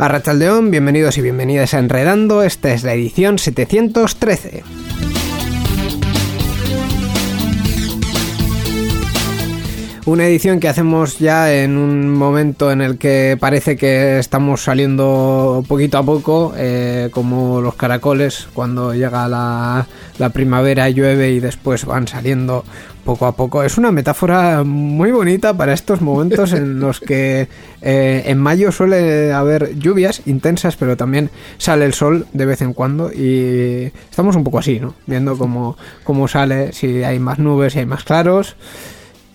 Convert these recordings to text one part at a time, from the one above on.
Arrachaldeón, bienvenidos y bienvenidas a Enredando, esta es la edición 713. Una edición que hacemos ya en un momento en el que parece que estamos saliendo poquito a poco, eh, como los caracoles, cuando llega la, la primavera, llueve y después van saliendo poco a poco. Es una metáfora muy bonita para estos momentos en los que eh, en mayo suele haber lluvias intensas, pero también sale el sol de vez en cuando y estamos un poco así, ¿no? Viendo cómo, cómo sale, si hay más nubes, si hay más claros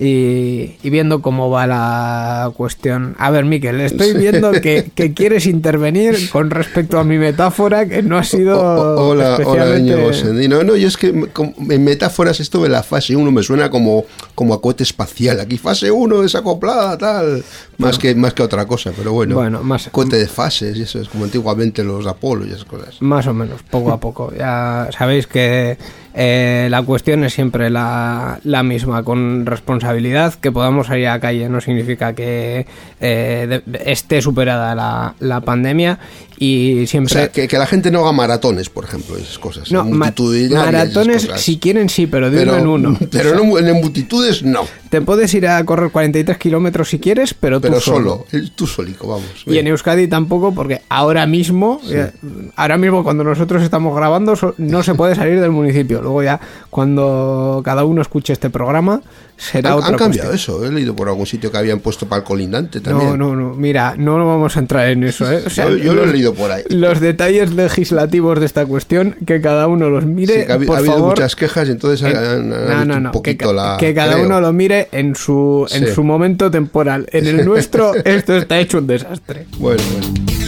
y, viendo cómo va la cuestión. A ver, Miquel, estoy viendo que, quieres intervenir con respecto a mi metáfora, que no ha sido. hola, especialmente... hola, No, no, yo es que en metáforas esto de la fase 1 me suena como, como a cohete espacial. Aquí fase 1 desacoplada, tal. Más, que, más que otra cosa, pero bueno. Bueno, más. Cohete de fases, y eso es como antiguamente los Apolo y esas cosas. Más o menos, poco a poco. Ya sabéis que eh, la cuestión es siempre la, misma, con responsabilidad. Que podamos salir a la calle no significa que eh, esté superada la, la, pandemia y siempre... O sea, que, la gente no haga maratones, por ejemplo, esas cosas. No, maratones si quieren sí, pero de uno en uno. Pero en, multitudes no. Te puedes ir a correr 43 kilómetros si quieres, pero tú pero solo. tú solico, vamos. Y en Euskadi tampoco, porque ahora mismo, eh, ahora mismo cuando nosotros estamos grabando, no se puede salir del municipio. Luego ya, cuando cada uno escuche este programa, será han, otra Han cambiado eso, he leído por algún sitio que habían puesto para el colindante también. No, no, no, mira, no vamos a entrar en eso, ¿eh? yo, lo he leído por ahí. Los detalles legislativos de esta cuestión, que cada uno los mire, ha, por habido favor. muchas quejas, entonces han, no, no, no, un poquito que, la... Que cada uno lo mire en su, en su momento temporal. En el nuestro, esto está hecho un desastre. Bueno, bueno.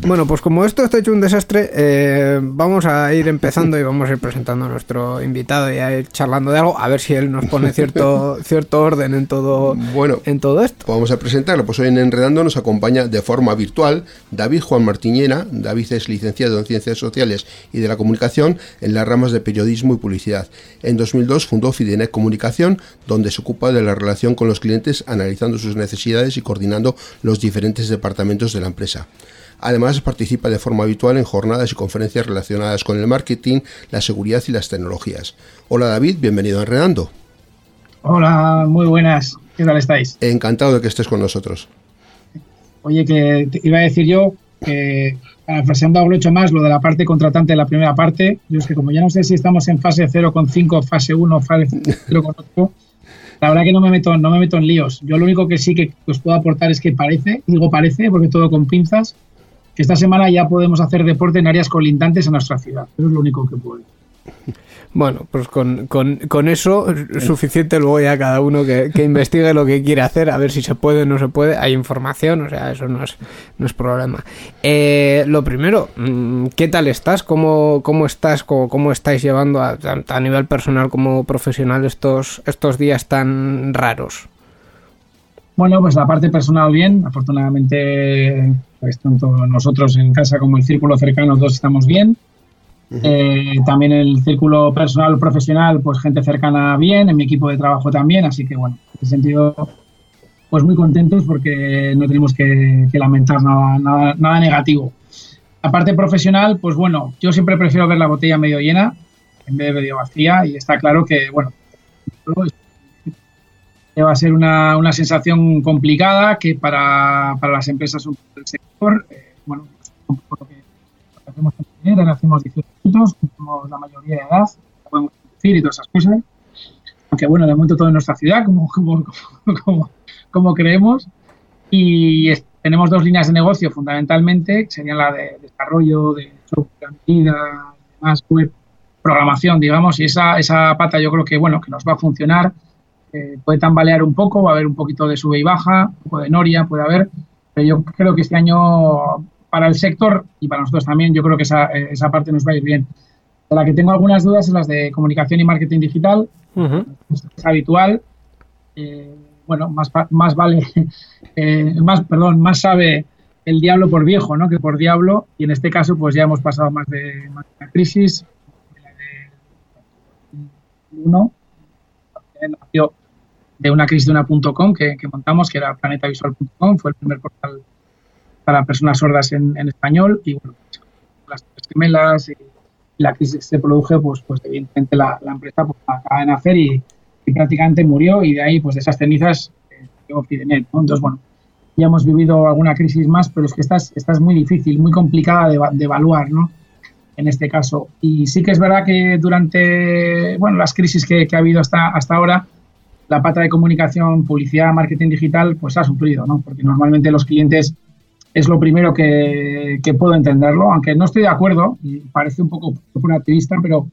Bueno, pues como esto está hecho un desastre, eh, vamos a ir empezando y vamos a ir presentando a nuestro invitado y a ir charlando de algo, a ver si él nos pone cierto, cierto orden en todo, bueno, en todo esto. Vamos a presentarlo. Pues hoy en Enredando nos acompaña de forma virtual David Juan Martiñena. David es licenciado en Ciencias Sociales y de la Comunicación en las ramas de Periodismo y Publicidad. En 2002 fundó Fidenet Comunicación, donde se ocupa de la relación con los clientes, analizando sus necesidades y coordinando los diferentes departamentos de la empresa. Además, participa de forma habitual en jornadas y conferencias relacionadas con el marketing, la seguridad y las tecnologías. Hola David, bienvenido a Enredando. Hola, muy buenas. ¿Qué tal estáis? Encantado de que estés con nosotros. Oye, que iba a decir yo que parafraseando algo hecho más lo de la parte contratante de la primera parte, yo es que como ya no sé si estamos en fase 0,5, fase 1, fase 0,8, la verdad que no me meto, no me meto en líos. Yo lo único que sí que os puedo aportar es que parece, digo parece, porque todo con pinzas, esta semana ya podemos hacer deporte en áreas colindantes a nuestra ciudad. Eso es lo único que puedo. Bueno, pues con, con, eso es suficiente luego ya cada uno que, investigue lo que quiere hacer, a ver si se puede o no se puede. Hay información, o sea, eso no es, no es problema. Eh, lo primero, mm, ¿qué tal estás? ¿Cómo, cómo estás? ¿Cómo, cómo estáis llevando a, a, nivel personal como profesional estos, estos días tan raros? Bueno, pues la parte personal bien. Afortunadamente pues tanto nosotros en casa como el círculo cercano todos estamos bien. Eh, también el círculo personal profesional, pues gente cercana bien, en mi equipo de trabajo también, así que bueno, en ese sentido, pues muy contentos porque no tenemos que, lamentar nada, nada, nada, negativo. La parte profesional, pues bueno, yo siempre prefiero ver la botella medio llena. en vez de medio vacía y está claro que, bueno, va a ser una, una sensación complicada que para, para, las empresas del sector, eh, bueno, pues, lo que hacemos en ahora hacemos 18 minutos, tenemos la mayoría de edad, podemos decir y todas esas cosas. Aunque bueno, de momento todo en nuestra ciudad, como, como, como, como creemos. Y tenemos dos líneas de negocio fundamentalmente, que serían la de desarrollo de software más web, programación, digamos, y esa, esa pata yo creo que bueno, que nos va a funcionar. Eh, puede tambalear un poco, va a haber un poquito de sube y baja, un poco de noria puede haber, pero yo creo que este año para el sector y para nosotros también, yo creo que esa, esa parte nos va a ir bien. De la que tengo algunas dudas es las de comunicación y marketing digital, es habitual. Eh, bueno, más, más vale, eh, más, perdón, más sabe el diablo por viejo, ¿no? Que por diablo. Y en este caso, pues ya hemos pasado más de, más de una crisis. Uno nació de una crisis de una .com que, que montamos, que era planetavisual.com, fue el primer portal para personas sordas en, español. Y bueno, las tres gemelas y la crisis se produjo, pues, pues evidentemente la, empresa pues, acaba de nacer y, y prácticamente murió y de ahí, pues de esas cenizas, eh, ¿no? Entonces, bueno, ya hemos vivido alguna crisis más, pero es que esta es, esta es muy difícil, muy complicada de, de, evaluar, ¿no? En este caso. Y sí que es verdad que durante, bueno, las crisis que, que ha habido hasta, hasta ahora, la pata de comunicación, publicidad, marketing digital, pues ha sufrido, ¿no? Porque normalmente los clientes es lo primero que, puedo entenderlo, aunque no estoy de acuerdo, parece un poco un activista, pero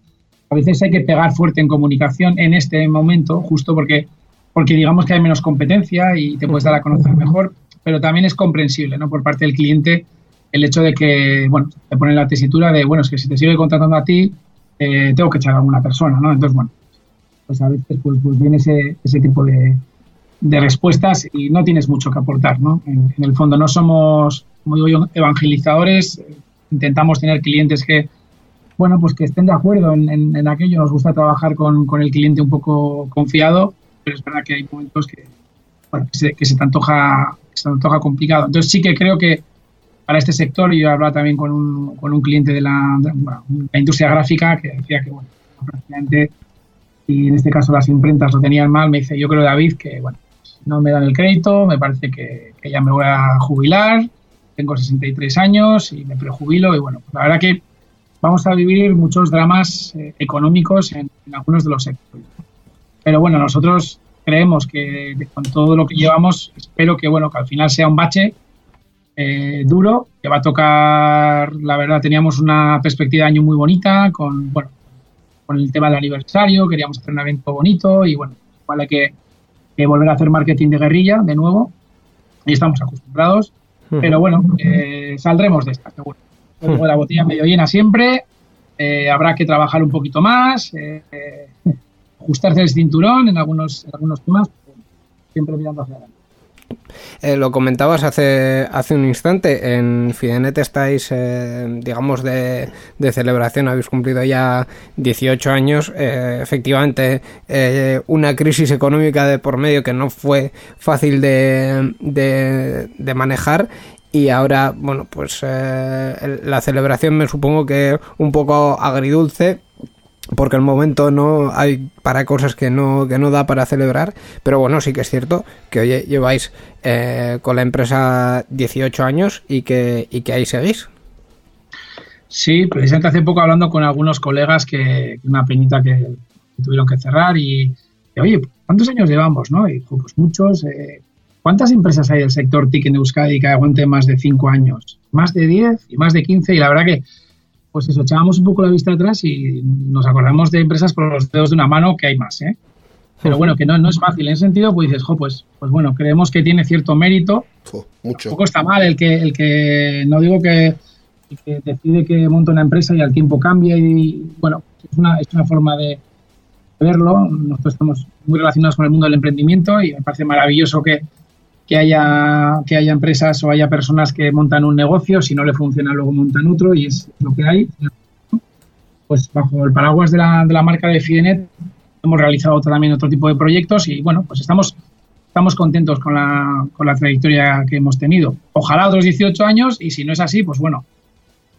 a veces hay que pegar fuerte en comunicación en este momento, justo porque, porque digamos que hay menos competencia y te puedes dar a conocer mejor, pero también es comprensible ¿no? por parte del cliente el hecho de que, bueno, te ponen la tesitura de, bueno, es que si te sigue contratando a ti, eh, tengo que echar a alguna persona, ¿no? Entonces, bueno, pues a veces pues, pues viene ese, ese tipo de, de, respuestas y no tienes mucho que aportar, ¿no? En, el fondo no somos, como digo yo, evangelizadores, intentamos tener clientes que, bueno, pues que estén de acuerdo en, en, aquello. Nos gusta trabajar con, con, el cliente un poco confiado, pero es verdad que hay momentos que, bueno, que, se, que se, te antoja, se antoja complicado. Entonces sí que creo que para este sector, y yo he hablado también con un, con un cliente de la, la, industria gráfica que decía que, bueno, prácticamente, y en este caso las imprentas lo tenían mal, me dice, yo creo, David, que, bueno, no me dan el crédito, me parece que, que ya me voy a jubilar, tengo 63 años y me prejubilo, y bueno, la verdad que vamos a vivir muchos dramas eh, económicos en, en, algunos de los sectores. Pero bueno, nosotros creemos que con todo lo que llevamos, espero que bueno, que al final sea un bache eh, duro, que va a tocar, la verdad, teníamos una perspectiva de año muy bonita, con bueno, con el tema del aniversario, queríamos hacer un evento bonito y bueno, vale que, que volver a hacer marketing de guerrilla de nuevo, y estamos acostumbrados, pero bueno, eh, saldremos de esta, seguro. Luego la botella medio llena siempre, eh, habrá que trabajar un poquito más, eh, ajustarse el cinturón en algunos, en algunos temas, siempre mirando hacia adelante. Eh, lo comentabas hace, hace un instante, en Fidenet estáis, eh, digamos, de, de, celebración, habéis cumplido ya 18 años, eh, efectivamente una crisis económica de por medio que no fue fácil de, de, manejar. Y ahora, bueno, pues la celebración me supongo que un poco agridulce porque el momento no hay para cosas que no que no da para celebrar pero bueno sí que es cierto que oye lleváis eh, con la empresa 18 años y que y que ahí seguís sí precisamente hace poco hablando con algunos colegas que una penita que, tuvieron que cerrar y, oye cuántos años llevamos no y pues muchos eh, ¿Cuántas empresas hay del sector TIC en Euskadi que aguanten más de 5 años? Más de 10 y más de 15 y la verdad que pues eso, echábamos un poco la vista atrás y nos acordamos de empresas por los dedos de una mano que hay más, ¿eh? Pero bueno, que no, no es fácil. En ese sentido, pues dices, jo, pues, pues bueno, creemos que tiene cierto mérito. Mucho. Un poco está mal el que, el que no digo que, el que decide que monta una empresa y al tiempo cambia y, bueno, es una, es una forma de verlo. Nosotros estamos muy relacionados con el mundo del emprendimiento y me parece maravilloso que, que haya, que haya empresas o haya personas que montan un negocio, si no le funciona luego montan otro y es lo que hay. Pues bajo el paraguas de la, de la marca de Fidenet hemos realizado también otro tipo de proyectos y bueno, pues estamos, estamos contentos con la, con la trayectoria que hemos tenido. Ojalá otros 18 años y si no es así, pues bueno,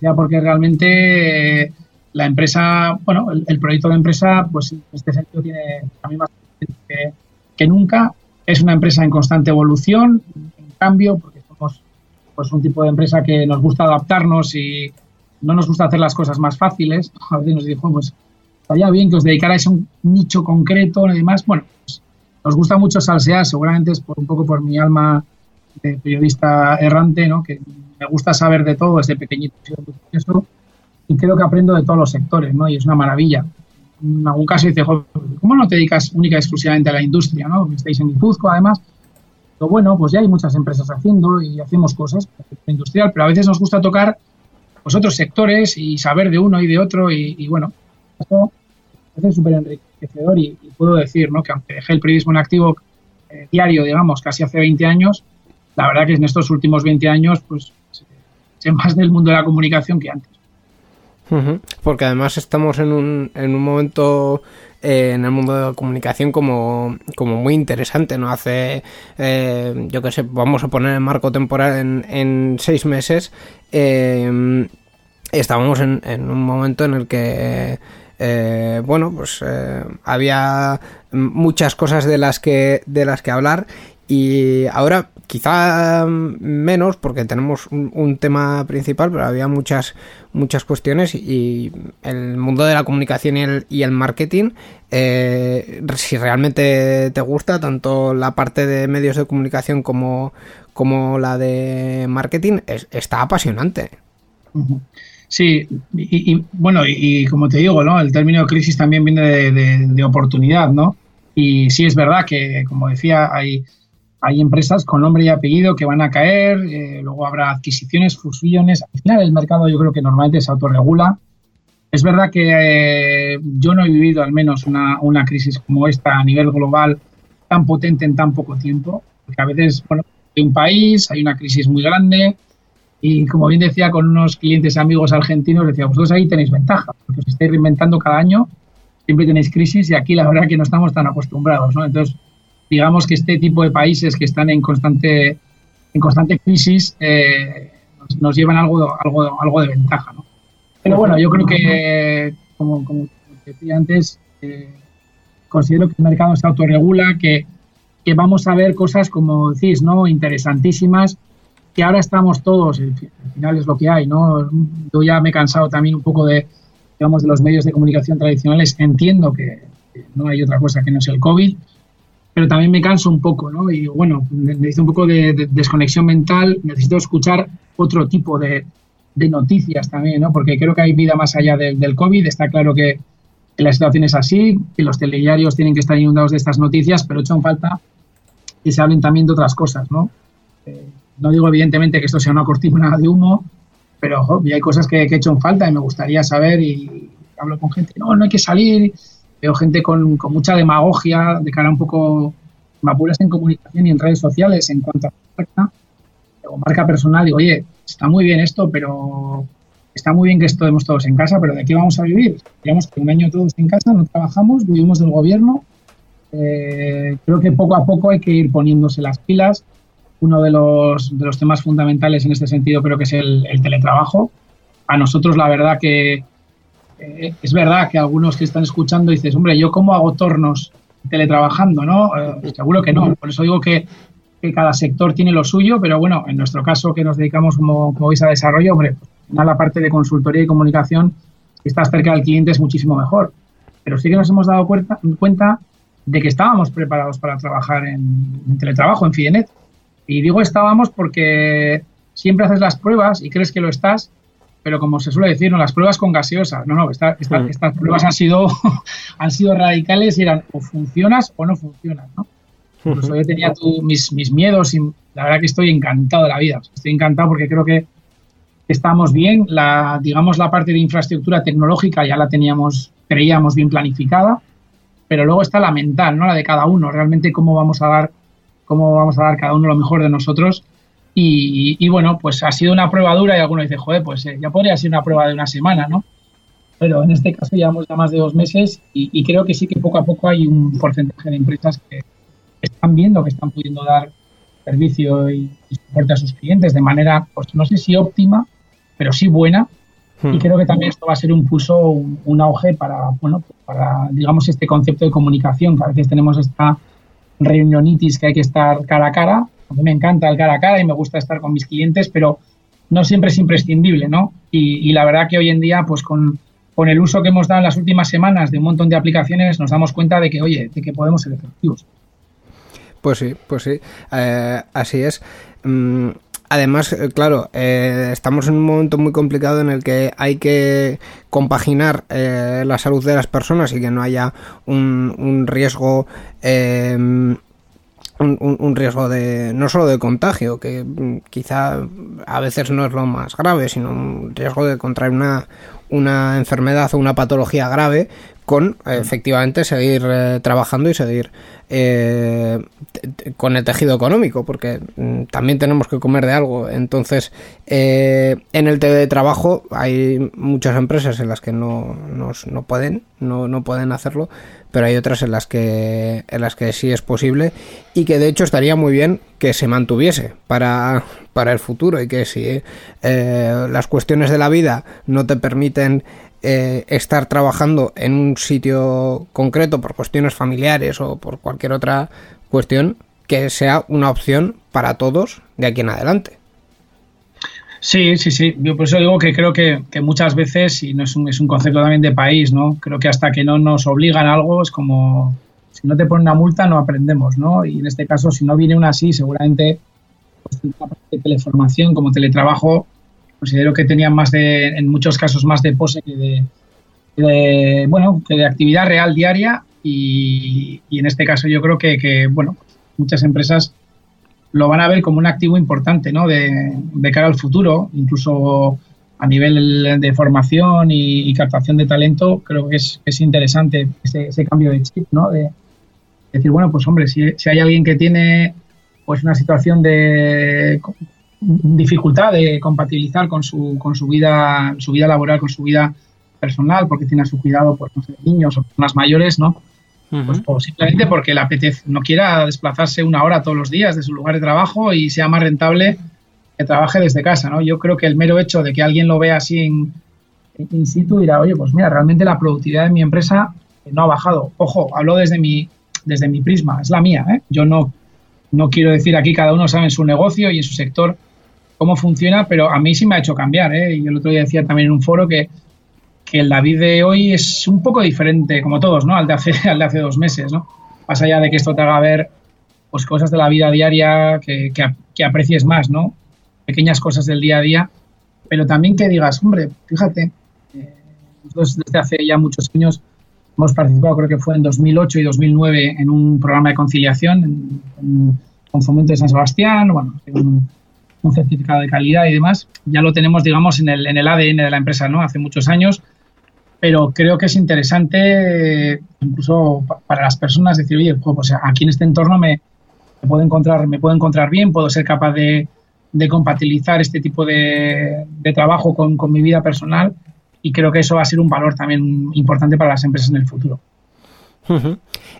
ya porque realmente la empresa, bueno, el, proyecto de empresa, pues en este sentido tiene a mí más que, que nunca. Es una empresa en constante evolución, en cambio, porque somos pues un tipo de empresa que nos gusta adaptarnos y no nos gusta hacer las cosas más fáciles. A veces nos dijo, pues estaría bien que os dedicarais a un nicho concreto y demás. Bueno, pues, nos gusta mucho salsear, seguramente es por un poco por mi alma de periodista errante, ¿no? que me gusta saber de todo desde pequeñito y creo que aprendo de todos los sectores, ¿no? Y es una maravilla. En algún caso dice, ¿cómo no te dedicas única y exclusivamente a la industria, ¿no? Estáis en Guipúzcoa, además. Pero bueno, pues ya hay muchas empresas haciendo y hacemos cosas industrial, pero a veces nos gusta tocar pues, otros sectores y saber de uno y de otro y, bueno, eso es súper enriquecedor y, puedo decir, ¿no? Que aunque dejé el periodismo en activo eh, diario, digamos, casi hace 20 años, la verdad que en estos últimos 20 años, pues sé más del mundo de la comunicación que antes. Porque además estamos en un, en un momento eh, en el mundo de la comunicación como, como muy interesante, ¿no? Hace, eh, yo qué sé, vamos a poner el marco temporal en, en seis meses, eh, estábamos en, en, un momento en el que... bueno, pues había muchas cosas de las que de las que hablar y ahora quizá menos porque tenemos un, tema principal, pero había muchas muchas cuestiones y el mundo de la comunicación y el, y el marketing, eh, si realmente te gusta, tanto la parte de medios de comunicación como, como la de marketing, está apasionante. Sí, y, bueno, y, como te digo, ¿no? El término crisis también viene de oportunidad, ¿no? Y sí es verdad que, como decía, hay hay empresas con nombre y apellido que van a caer, eh, luego habrá adquisiciones, fusiones. Al final el mercado yo creo que normalmente se autorregula. Es verdad que eh, yo no he vivido al menos una, una, crisis como esta a nivel global tan potente en tan poco tiempo, porque a veces, bueno, hay un país, hay una crisis muy grande y como bien decía con unos clientes amigos argentinos, decía, vosotros ahí tenéis ventaja, porque os estáis reinventando cada año, siempre tenéis crisis y aquí la verdad que no estamos tan acostumbrados, ¿no? Entonces, digamos que este tipo de países que están en constante, en constante crisis eh, nos, llevan algo, algo, algo de ventaja. ¿no? Pero bueno, yo creo que, como, como decía antes, eh, considero que el mercado se autorregula, que, que vamos a ver cosas, como decís, ¿no? interesantísimas, que ahora estamos todos, al final es lo que hay, ¿no? Yo ya me he cansado también un poco de, digamos, de los medios de comunicación tradicionales, entiendo que, que no hay otra cosa que no es el COVID, pero también me canso un poco, ¿no? Y bueno, necesito un poco de, desconexión mental, necesito escuchar otro tipo de, noticias también, ¿no? Porque creo que hay vida más allá del COVID, está claro que, la situación es así, que los telediarios tienen que estar inundados de estas noticias, pero hecho falta que se hablen también de otras cosas, ¿no? Eh, no digo evidentemente que esto sea una cortina de humo, pero hay cosas que, que en falta y me gustaría saber y hablo con gente, no, no hay que salir, Veo gente con, mucha demagogia de cara un poco, me apuras en comunicación y en redes sociales en cuanto a marca o marca personal. Digo, oye, está muy bien esto, pero está muy bien que estemos todos en casa, pero ¿de qué vamos a vivir? Digamos que un año todos en casa, no trabajamos, vivimos del gobierno. Eh, creo que poco a poco hay que ir poniéndose las pilas. Uno de los, de los temas fundamentales en este sentido creo que es el, el teletrabajo. A nosotros la verdad que eh, es verdad que algunos que están escuchando dices, hombre, ¿yo cómo hago tornos teletrabajando? ¿no? Eh, seguro que no. Por eso digo que, cada sector tiene lo suyo, pero bueno, en nuestro caso que nos dedicamos, como, veis, a desarrollo, hombre, pues, la parte de consultoría y comunicación, si estás cerca del cliente es muchísimo mejor. Pero sí que nos hemos dado cuenta, cuenta de que estábamos preparados para trabajar en, en teletrabajo, en Fidenet. Y digo estábamos porque siempre haces las pruebas y crees que lo estás, pero como se suele decir, no, las pruebas con gaseosa, no, no, estas pruebas han sido, han sido radicales y eran o funcionas o no funcionas, ¿no? Incluso yo tenía mis, mis miedos y la verdad que estoy encantado de la vida, estoy encantado porque creo que estamos bien, la, digamos la parte de infraestructura tecnológica ya la teníamos, creíamos bien planificada, pero luego está la mental, ¿no? La de cada uno, realmente cómo vamos a dar, cómo vamos a dar cada uno lo mejor de nosotros y, bueno, pues ha sido una prueba dura y alguno dice, joder, pues eh, ya podría ser una prueba de una semana, ¿no? Pero en este caso llevamos ya más de dos meses y, creo que sí que poco a poco hay un porcentaje de empresas que están viendo que están pudiendo dar servicio y, soporte a sus clientes de manera, pues no sé si óptima, pero sí buena. Y hmm. creo que también esto va a ser un pulso, un, auge para, bueno, para, digamos, este concepto de comunicación, que a veces tenemos esta reunionitis que hay que estar cara a cara. A mí me encanta el cara a cara y me gusta estar con mis clientes, pero no siempre es imprescindible, ¿no? Y, la verdad que hoy en día, pues con, con, el uso que hemos dado en las últimas semanas de un montón de aplicaciones, nos damos cuenta de que, oye, de que podemos ser efectivos. Pues sí, pues sí, eh, así es. Mm, además, eh, claro, eh, estamos en un momento muy complicado en el que hay que compaginar la salud de las personas y que no haya un, un riesgo un, riesgo de no solo de contagio, que mm, quizá a veces no es lo más grave, sino un riesgo de contraer una, una enfermedad o una patología grave con efectivamente seguir eh, trabajando y seguir eh, con el tejido económico, porque mm, también tenemos que comer de algo. Entonces, eh, en el teletrabajo hay muchas empresas en las que no, no, pueden, no, no, pueden hacerlo, pero hay otras en las que en las que sí es posible y que de hecho estaría muy bien que se mantuviese para, para el futuro y que si las cuestiones de la vida no te permiten eh, estar trabajando en un sitio concreto por cuestiones familiares o por cualquier otra cuestión, que sea una opción para todos de aquí en adelante. Sí, sí, sí. Yo por eso digo que creo que, muchas veces, y no es un, es un concepto también de país, ¿no? Creo que hasta que no nos obligan a algo es como si no te ponen una multa no aprendemos, ¿no? Y en este caso, si no viene una así, seguramente pues, de teleformación como teletrabajo considero que tenían más de, en muchos casos, más de pose que de, bueno, que de actividad real diaria y, en este caso yo creo que, bueno, muchas empresas lo van a ver como un activo importante, ¿no? De, cara al futuro, incluso a nivel de formación y, captación de talento, creo que es, es interesante ese, cambio de chip, ¿no? De decir, bueno, pues hombre, si, si hay alguien que tiene pues una situación de dificultad de compatibilizar con su, con su vida, su vida laboral, con su vida personal, porque tiene a su cuidado pues, niños o personas mayores, ¿no? Pues, o simplemente porque la apetece, no quiera desplazarse una hora todos los días de su lugar de trabajo y sea más rentable que trabaje desde casa, ¿no? Yo creo que el mero hecho de que alguien lo vea así en, in situ dirá, oye, pues mira, realmente la productividad de mi empresa no ha bajado. Ojo, hablo desde mi, desde mi prisma, es la mía, ¿eh? Yo no, no quiero decir aquí cada uno sabe en su negocio y en su sector cómo funciona, pero a mí sí me ha hecho cambiar. ¿eh? Y el otro día decía también en un foro que, que el David de hoy es un poco diferente, como todos, ¿no? Al de hace, al de hace dos meses, ¿no? Más allá de que esto te haga ver pues, cosas de la vida diaria que, que, aprecies más, ¿no? Pequeñas cosas del día a día, pero también que digas, hombre, fíjate, eh, nosotros desde hace ya muchos años hemos participado, creo que fue en 2008 y 2009, en un programa de conciliación en, con Fomento de San Sebastián, bueno, en, un certificado de calidad y demás, ya lo tenemos, digamos, en el, en el ADN de la empresa, ¿no? Hace muchos años, pero creo que es interesante incluso para las personas decir, oye, pues aquí en este entorno me, puedo encontrar, me puedo encontrar bien, puedo ser capaz de, de compatibilizar este tipo de, de trabajo con, con, mi vida personal y creo que eso va a ser un valor también importante para las empresas en el futuro.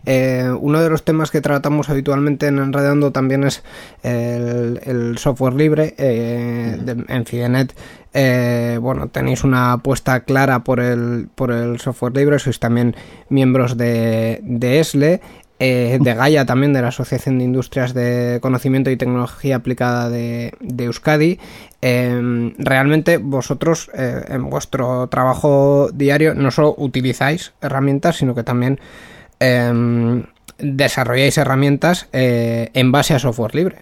Eh, uno de los temas que tratamos habitualmente en Enredando también es el, software libre. Eh, en Fidenet, eh, bueno, tenéis una apuesta clara por el, por el software libre, sois también miembros de, de ESLE. de Gaia también, de la Asociación de Industrias de Conocimiento y Tecnología Aplicada de, de Euskadi. realmente vosotros en vuestro trabajo diario no solo utilizáis herramientas, sino que también Em, desarrolláis herramientas eh, en base a software libre.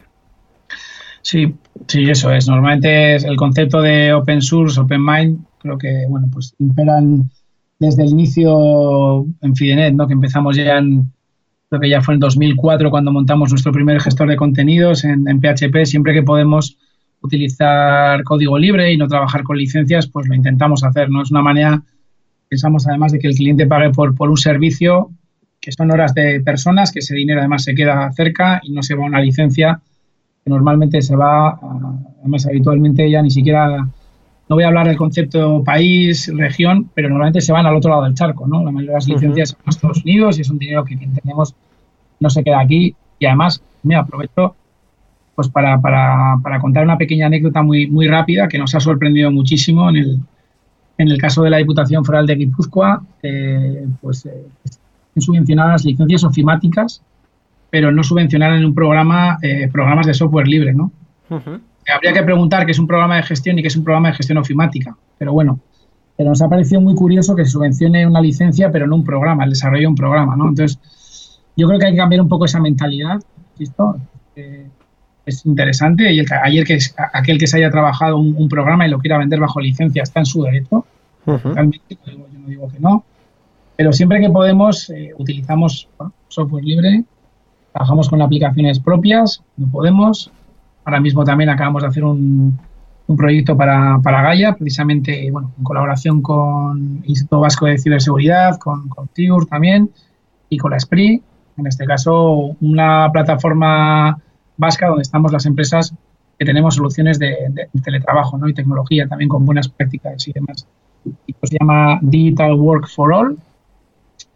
Sí, sí, eso es. Normalmente es el concepto de open source, open mind, creo que, bueno, pues imperan desde el inicio en Fidenet, ¿no? Que empezamos ya en, creo que ya fue en 2004 cuando montamos nuestro primer gestor de contenidos en, PHP. Siempre que podemos utilizar código libre y no trabajar con licencias, pues lo intentamos hacer, ¿no? Es una manera, pensamos además de que el cliente pague por, por un servicio que son horas de personas, que ese dinero además se queda cerca y no se va a una licencia que normalmente se va, además habitualmente ya ni siquiera, no voy a hablar del concepto país, región, pero normalmente se van al otro lado del charco, ¿no? La mayoría de las licencias son en Estados Unidos y es un dinero que entendemos no se queda aquí y además me aprovecho pues para, para, para, contar una pequeña anécdota muy, muy rápida que nos ha sorprendido muchísimo en el, En el caso de la Diputación Foral de Guipúzcoa, eh, pues eh, subvencionadas licencias ofimáticas, pero no subvencionar en un programa eh, programas de software libre, ¿no? Habría que preguntar qué es un programa de gestión y qué es un programa de gestión ofimática, pero bueno, pero nos ha parecido muy curioso que se subvencione una licencia, pero no un programa, el desarrollo de un programa, ¿no? Entonces, yo creo que hay que cambiar un poco esa mentalidad, ¿listo? es interesante y el, ayer que aquel que se haya trabajado un, programa y lo quiera vender bajo licencia está en su derecho. Realmente, yo no digo que no, pero siempre que podemos eh, utilizamos software libre, trabajamos con aplicaciones propias, no podemos. Ahora mismo también acabamos de hacer un, proyecto para, para Gaia, precisamente bueno, en colaboración con el Instituto Vasco de Ciberseguridad, con, con TIUR también y con la SPRI. En este caso, una plataforma vasca donde estamos las empresas que tenemos soluciones de, teletrabajo ¿no? y tecnología también con buenas prácticas y demás. Y se llama Digital Work for All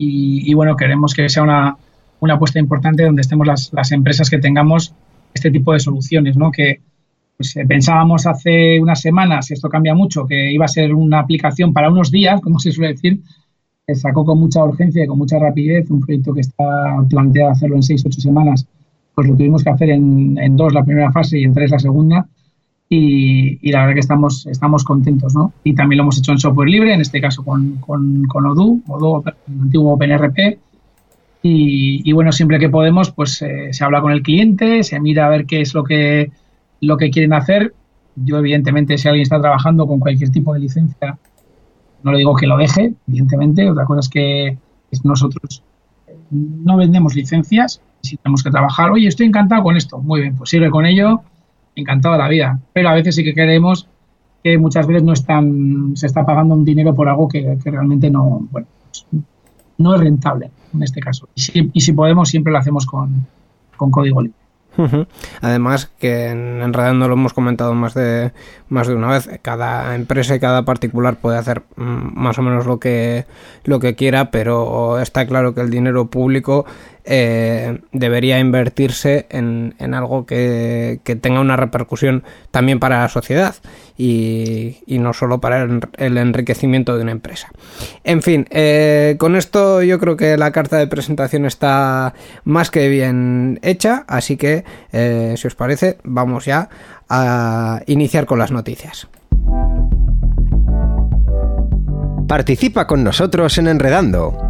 y, bueno, queremos que sea una, una apuesta importante donde estemos las, las, empresas que tengamos este tipo de soluciones, ¿no? que pues, eh, pensábamos hace unas semanas, esto cambia mucho, que iba a ser una aplicación para unos días, como se suele decir, se sacó con mucha urgencia y con mucha rapidez un proyecto que está planteado hacerlo en seis, ocho semanas pues lo tuvimos que hacer en, en dos la primera fase y en tres la segunda. Y, la verdad que estamos, estamos contentos, ¿no? Y también lo hemos hecho en software libre, en este caso con, con, Odoo, Odoo, el antiguo OpenRP. Y, bueno, siempre que podemos, pues eh, se habla con el cliente, se mira a ver qué es lo que, lo que quieren hacer. Yo, evidentemente, si alguien está trabajando con cualquier tipo de licencia, no le digo que lo deje, evidentemente. Otra cosa es que nosotros no vendemos licencias, si tenemos que trabajar, oye, estoy encantado con esto, muy bien, pues sirve con ello, encantado de la vida. Pero a veces sí que queremos que muchas veces no están, se está pagando un dinero por algo que, realmente no, bueno, no es rentable en este caso. Y si, y si podemos, siempre lo hacemos con, con código libre. Además, que en Enredando lo hemos comentado más de, más de una vez, cada empresa y cada particular puede hacer mm, más o menos lo que, lo que quiera, pero está claro que el dinero público eh, debería invertirse en, algo que, tenga una repercusión también para la sociedad y, no solo para el, enriquecimiento de una empresa. En fin, eh, con esto yo creo que la carta de presentación está más que bien hecha, así que eh, si os parece vamos ya a iniciar con las noticias. Participa con nosotros en Enredando.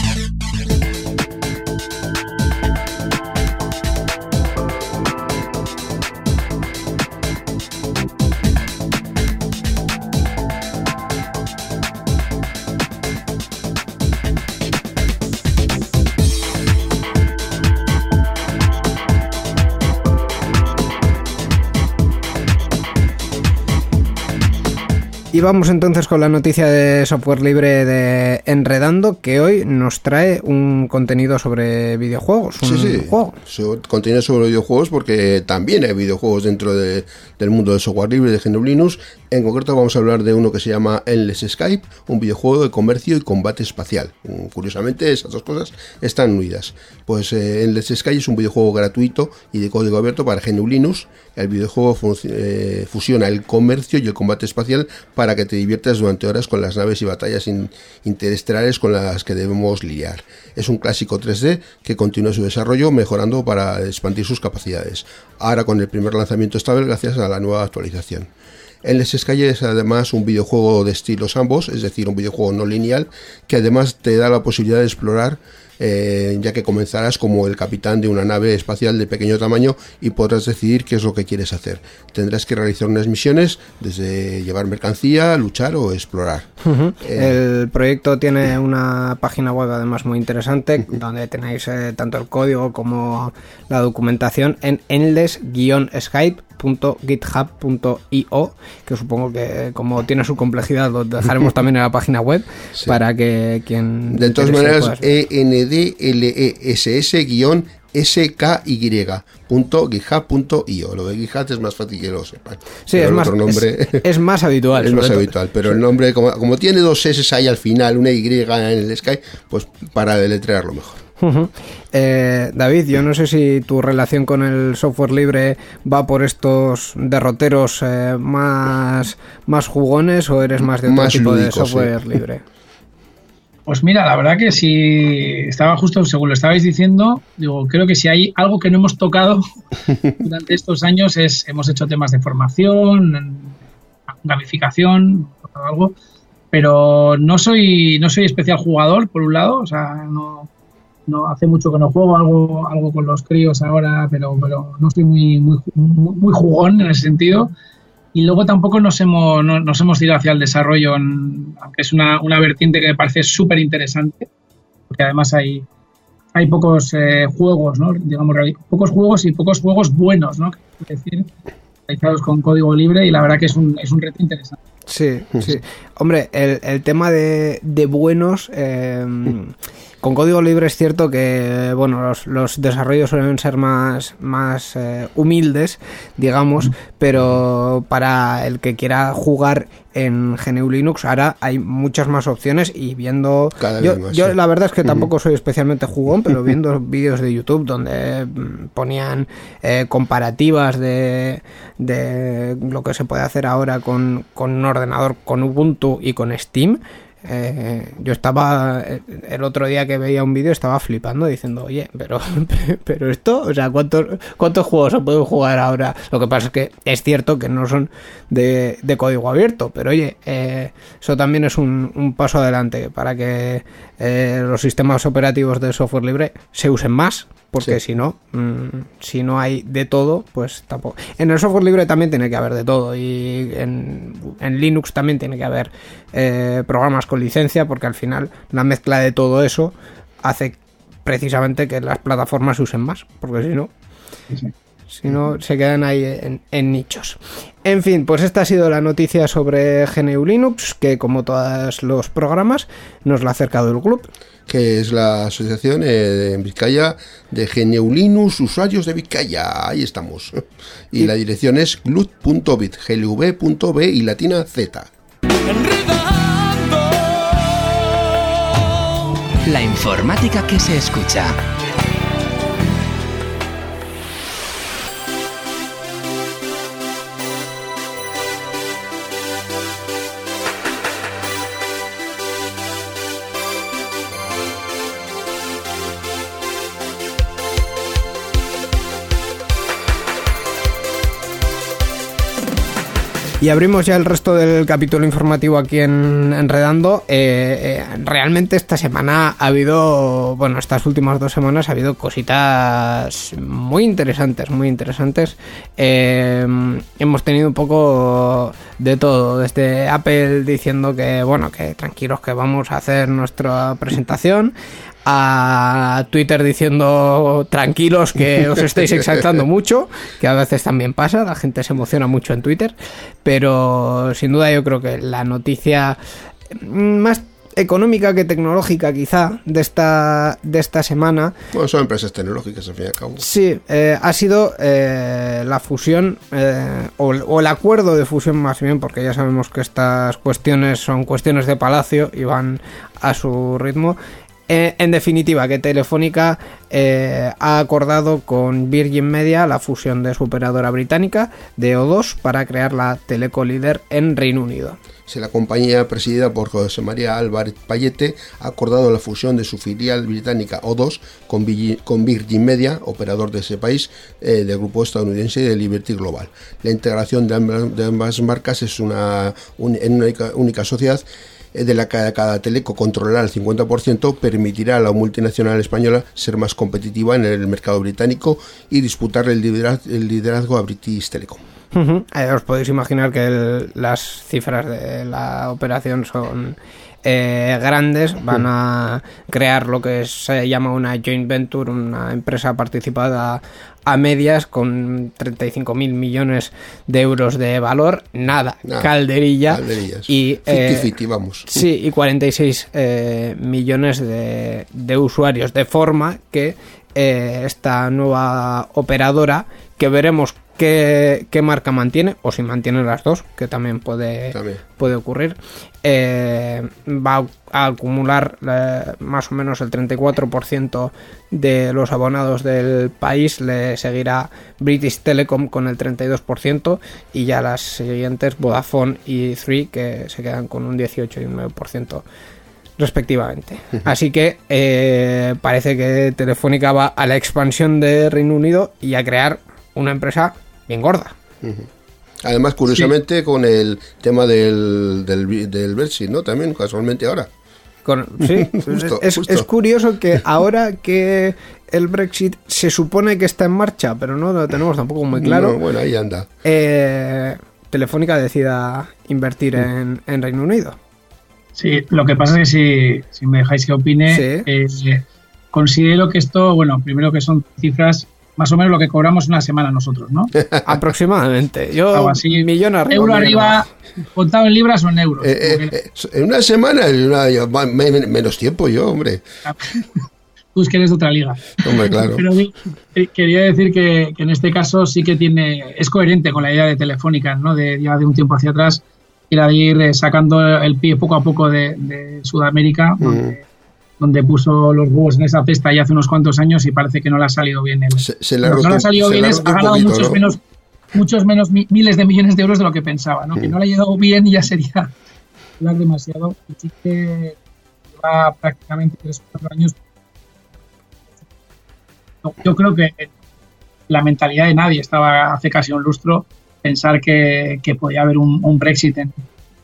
Y vamos entonces con la noticia de software libre de Enredando, que hoy nos trae un contenido sobre videojuegos. sí, sí. contenido sobre videojuegos porque también hay videojuegos dentro del mundo del software libre de GNU Linux. En concreto vamos a hablar de uno que se llama Endless Skype, un videojuego de comercio y combate espacial. Mm, curiosamente esas dos cosas están unidas. Pues eh, Endless Skype es un videojuego gratuito y de código abierto para GNU Linux. El videojuego eh, fusiona el comercio y el combate espacial para que te diviertas durante horas con las naves y batallas interestelares con las que debemos lidiar. Es un clásico 3D que continúa su desarrollo mejorando para expandir sus capacidades. Ahora con el primer lanzamiento estable gracias a la nueva actualización. En Les Sky es además un videojuego de estilos ambos, es decir, un videojuego no lineal, que además te da la posibilidad de explorar eh, ya que comenzarás como el capitán de una nave espacial de pequeño tamaño y podrás decidir qué es lo que quieres hacer. Tendrás que realizar unas misiones desde llevar mercancía, luchar o explorar. Eh, el proyecto tiene una página web además muy interesante donde tenéis eh, tanto el código como la documentación en endless-skype enredando.github.io, que supongo que como tiene su complejidad lo dejaremos también en la página web Sí. para que quien... De todas maneras, pueda- E endless-sky.github.io. Lo de GitHub es más fácil que lo sepan. Sí, es más, nombre es, es más habitual. es más todo. habitual. Pero el nombre, como, como tiene dos S ahí al final, una Y en el Sky, pues para deletrearlo mejor. Eh, David, yo no sé si tu relación con el software libre va por estos derroteros eh, más, más jugones o eres más de otro Más tipo de software sí. libre. Pues mira, la verdad que si estaba justo según lo estabais diciendo, digo, creo que si hay algo que no hemos tocado durante estos años es hemos hecho temas de formación, gamificación, algo, pero no soy no soy especial jugador por un lado, o sea, no, no hace mucho que no juego algo algo con los críos ahora, pero pero no estoy muy muy muy, muy jugón en ese sentido. Y luego tampoco nos hemos, no- nos hemos ido hacia el desarrollo, en- aunque es una, una vertiente que me parece súper interesante, porque además hay, hay pocos eh, juegos, ¿no? digamos, pocos juegos y pocos juegos buenos, ¿no? Es decir, realizados con código libre y la verdad que es un, es un reto interesante. Sí, sí. Hombre, el, el tema de, de buenos. eh, con código libre es cierto que bueno los, los desarrollos suelen ser más, más eh, humildes, digamos, pero para el que quiera jugar en GNU Linux ahora hay muchas más opciones y viendo Cada yo, sí. la verdad es que tampoco soy especialmente jugón, pero viendo vídeos de YouTube donde mm, ponían eh, comparativas de, de lo que se puede hacer ahora con, con un ordenador con Ubuntu y con Steam. Eh, yo estaba eh, el otro día que veía un vídeo estaba flipando diciendo oye pero pero esto o sea cuántos cuántos juegos se pueden jugar ahora lo que pasa es que es cierto que no son de, de código abierto pero oye eh, eso también es un, un paso adelante para que eh, los sistemas operativos de software libre se usen más porque Sí. si no mm, si no hay de todo pues tampoco en el software libre también tiene que haber de todo y en, en Linux también tiene que haber eh, programas con licencia porque al final la mezcla de todo eso hace precisamente que las plataformas se usen más porque si no si no, se quedan ahí en, en nichos. En fin, pues esta ha sido la noticia sobre GNU Linux, que como todos los programas, nos la ha acercado el club. que es la asociación eh, de en Vizcaya de GNU Linux Usuarios de Vizcaya. Ahí estamos. Y, Y- la dirección es glut.bit, glv.b y latina z. La informática que se escucha. Y abrimos ya el resto del capítulo informativo aquí en Enredando. Eh, eh, realmente esta semana ha habido, bueno, estas últimas dos semanas ha habido cositas muy interesantes, muy interesantes. Eh, hemos tenido un poco de todo, desde Apple diciendo que, bueno, que tranquilos que vamos a hacer nuestra presentación, a Twitter diciendo tranquilos que os estáis exaltando mucho, que a veces también pasa, la gente se emociona mucho en Twitter, pero sin duda yo creo que la noticia más económica que tecnológica quizá de esta de esta semana Bueno, son empresas tecnológicas al fin y al cabo. Sí, eh, ha sido eh, la fusión eh, o, o el acuerdo de fusión más bien, porque ya sabemos que estas cuestiones son cuestiones de palacio y van a su ritmo. Eh, en definitiva, que Telefónica eh, ha acordado con Virgin Media la fusión de su operadora británica de O2 para crear la Teleco líder en Reino Unido. Si la compañía presidida por José María Álvarez Payete ha acordado la fusión de su filial británica O2 con con Virgin Media, operador de ese país, eh, del grupo estadounidense de Liberty Global. La integración de ambas, de ambas marcas es una, un- en una única, única sociedad de la que cada teleco controlará el 50%, permitirá a la multinacional española ser más competitiva en el mercado británico y disputar el liderazgo, el liderazgo a British Telecom. Eh, os podéis imaginar que el- las cifras de la operación son eh, grandes van a crear lo que se llama una joint venture, una empresa participada a medias con 35 mil millones de euros de valor, nada, Nada, calderilla calderillas. y eh, 50-50, vamos. Sí, y 46 eh, millones de, de usuarios, de forma que eh, esta nueva operadora, que veremos qué, qué marca mantiene, o si mantiene las dos, que también puede, También. puede ocurrir, eh, va a acumular eh, más o menos el 34% de los abonados del país, le seguirá British Telecom con el 32% y ya las siguientes Vodafone y Three que se quedan con un 18 y un 9% respectivamente. Así que eh, parece que Telefónica va a la expansión de Reino Unido y a crear una empresa bien gorda. Además, curiosamente, con el tema del, del, del Brexit, ¿no? También, casualmente ahora. Con- sí, Justo, es, justo. es curioso que ahora que el Brexit se supone que está en marcha, pero no lo tenemos tampoco muy claro, No, bueno, ahí anda. eh, Telefónica decida invertir en, en Reino Unido. Sí, lo que pasa es que si, si me dejáis que opine, Sí. eh, considero que esto, bueno, primero que son cifras más o menos lo que cobramos una semana nosotros, ¿no? Aproximadamente. Yo, Algo así. millón arriba. Euro arriba, contado en libras o en euros. Eh, eh, eh, en una semana, en una- yo- menos tiempo yo, hombre. Tú es que eres de otra liga. Hombre, claro. Pero quería decir que, que en este caso sí que tiene es coherente con la idea de Telefónica, ¿no? De ya de un tiempo hacia atrás ir a ir sacando el pie poco a poco de, de Sudamérica, donde, donde puso los huevos en esa cesta ya hace unos cuantos años y parece que no le ha salido bien. El, Se, se le ha roto, no le ha salido bien, ha ha ganado poquito, muchos ¿no? menos muchos menos mi- miles de millones de euros de lo que pensaba, ¿no? Que no le ha llegado bien y ya sería hablar demasiado. Y sí que lleva prácticamente 3 o 4 años. Yo- Yo creo que la mentalidad de nadie estaba hace casi un lustro pensar que, que podía haber un, un Brexit en,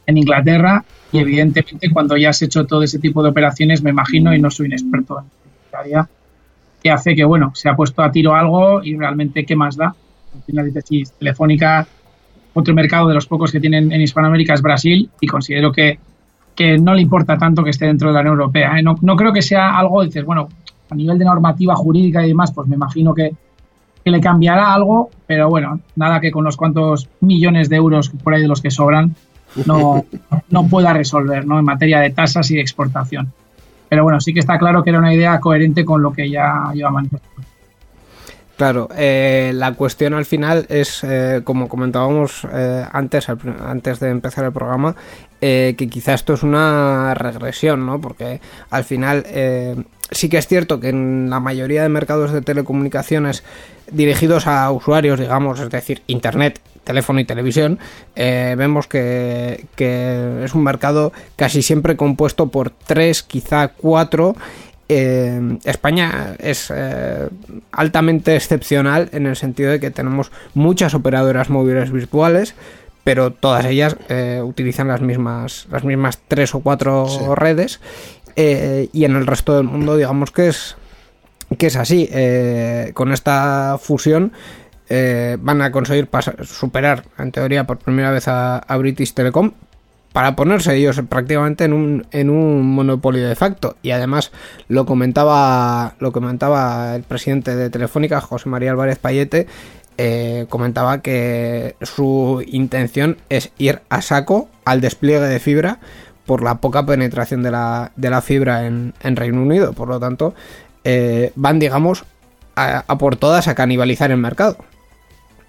en Inglaterra y evidentemente cuando ya has hecho todo ese tipo de operaciones me imagino y no soy un experto en área que hace que bueno se ha puesto a tiro algo y realmente qué más da al final dices sí, Telefónica otro mercado de los pocos que tienen en Hispanoamérica es Brasil y considero que, que no le importa tanto que esté dentro de la Unión Europea ¿eh? no, no creo que sea algo dices bueno a nivel de normativa jurídica y demás pues me imagino que que le cambiará algo, pero bueno, nada que con los cuantos millones de euros por ahí de los que sobran no, no pueda resolver, ¿no? En materia de tasas y de exportación. Pero bueno, sí que está claro que era una idea coherente con lo que ya lleva manifestado. Claro, eh, la cuestión al final es, eh, como comentábamos eh, antes, antes de empezar el programa, que quizá esto es una regresión, ¿no? Porque al final sí que es cierto que en la mayoría de mercados de telecomunicaciones dirigidos a usuarios, digamos, es decir, Internet, teléfono y televisión, eh, vemos que, que es un mercado casi siempre compuesto por tres, quizá cuatro eh, España es eh, altamente excepcional en el sentido de que tenemos muchas operadoras móviles virtuales, pero todas ellas eh, utilizan las mismas, las mismas tres o cuatro Sí. redes. Eh, y en el resto del mundo, digamos que es que es así. eh, con esta fusión eh, van a conseguir superar, en teoría, por primera vez a, British Telecom para ponerse ellos prácticamente en un, en un monopolio de facto. Y además lo comentaba, lo comentaba el presidente de Telefónica, José María Álvarez Payete, comentaba que su intención es ir a saco al despliegue de fibra por la poca penetración de la, de la fibra en, en Reino Unido. Por lo tanto, eh, van, digamos, a, a por todas a canibalizar el mercado.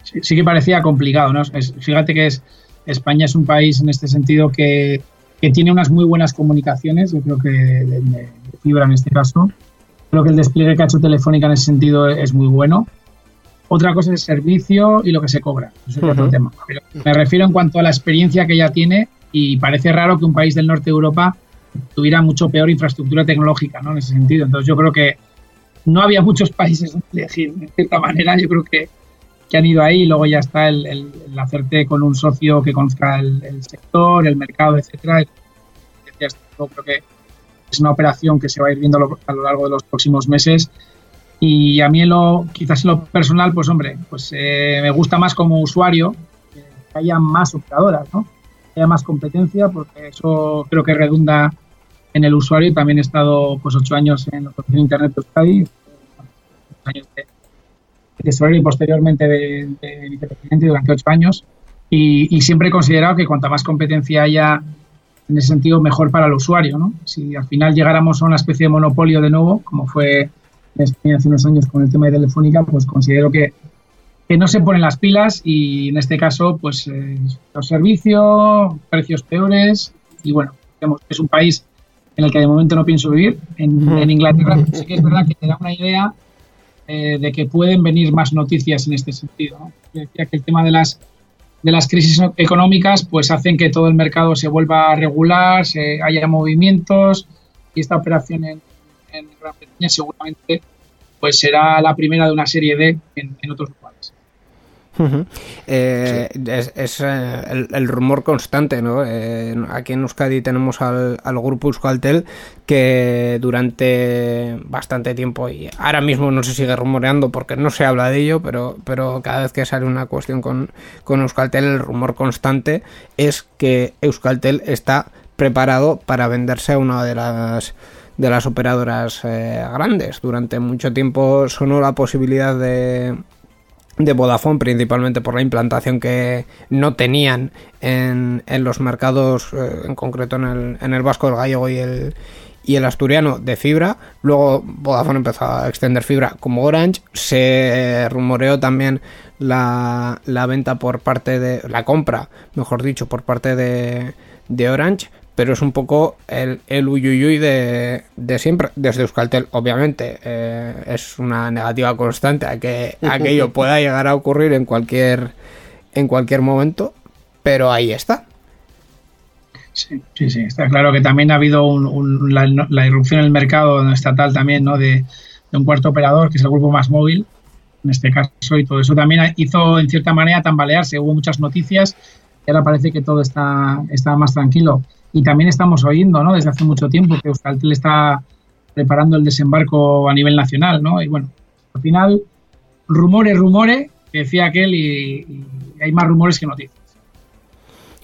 Sí, sí que parecía complicado, ¿no? Es- fíjate que es, España es un país en este sentido que, que tiene unas muy buenas comunicaciones, yo creo que de, de- de fibra en este caso. Creo que el despliegue que ha hecho Telefónica en ese sentido es muy bueno. Otra cosa es el servicio y lo que se cobra. Eso es otro tema. Pero me refiero en cuanto a la experiencia que ya tiene y parece raro que un país del norte de Europa tuviera mucho peor infraestructura tecnológica, ¿no? En ese sentido. Entonces yo creo que no había muchos países donde elegir, de cierta manera. Yo creo que, que han ido ahí y luego ya está el, el- hacerte con un socio que conozca el, sector, el mercado, etcétera. Yo creo que es una operación que se va a ir viendo a lo, a lo largo de los próximos meses. Y a mí, en lo, quizás en lo personal, pues hombre, pues eh, me gusta más como usuario que haya más operadoras, ¿no? Haya más competencia, porque eso creo que redunda en el usuario también he estado pues ocho años en la Asociación Internet de Euskadi, años de tesorero y posteriormente de, de vicepresidente durante ocho años y, y, siempre he considerado que cuanta más competencia haya en ese sentido mejor para el usuario, ¿no? Si al final llegáramos a una especie de monopolio de nuevo, como fue en España hace unos años con el tema de Telefónica, pues considero que, que no se ponen las pilas y en este caso, pues eh, los servicios, precios peores y bueno, digamos, es un país en el que de momento no pienso vivir, en, en Inglaterra, pero sí que es verdad que te da una idea eh, de que pueden venir más noticias en este sentido. ¿no? Yo decía que el tema de las de las crisis económicas pues hacen que todo el mercado se vuelva a regular, se haya movimientos y esta operación en, en Gran Bretaña seguramente pues será la primera de una serie de en, en otros lugares. Uh -huh. eh, sí. Es, es eh, el, el, rumor constante, ¿no? Eh, aquí en Euskadi tenemos al, al, grupo Euskaltel que durante bastante tiempo, y ahora mismo no se sigue rumoreando porque no se habla de ello, pero, pero cada vez que sale una cuestión con, con Euskaltel, el rumor constante es que Euskaltel está preparado para venderse a una de las de las operadoras grandes. Durante mucho tiempo sonó la posibilidad de de Vodafone, principalmente por la implantación que no tenían en, en los mercados, eh, en concreto en el, en el vasco, el gallego y el, y el asturiano de fibra. Luego Vodafone empezó a extender fibra como Orange. Se rumoreó también la, la venta por parte de. la compra, mejor dicho, por parte de, de Orange pero es un poco el, el uyuyuy de, de siempre, desde Euskaltel, obviamente, eh, es una negativa constante a que aquello pueda llegar a ocurrir en cualquier, en cualquier momento, pero ahí está. Sí, sí, sí, está claro que también ha habido un, la, la, irrupción en el mercado estatal también, ¿no? De, de, un cuarto operador, que es el grupo más móvil, en este caso, y todo eso también hizo en cierta manera tambalearse, hubo muchas noticias, y ahora parece que todo está, está más tranquilo y también estamos oyendo, ¿no? Desde hace mucho tiempo que Euskaltel está preparando el desembarco a nivel nacional, ¿no? Y bueno, al final, rumores, rumores, que decía aquel, y, y, hay más rumores que noticias.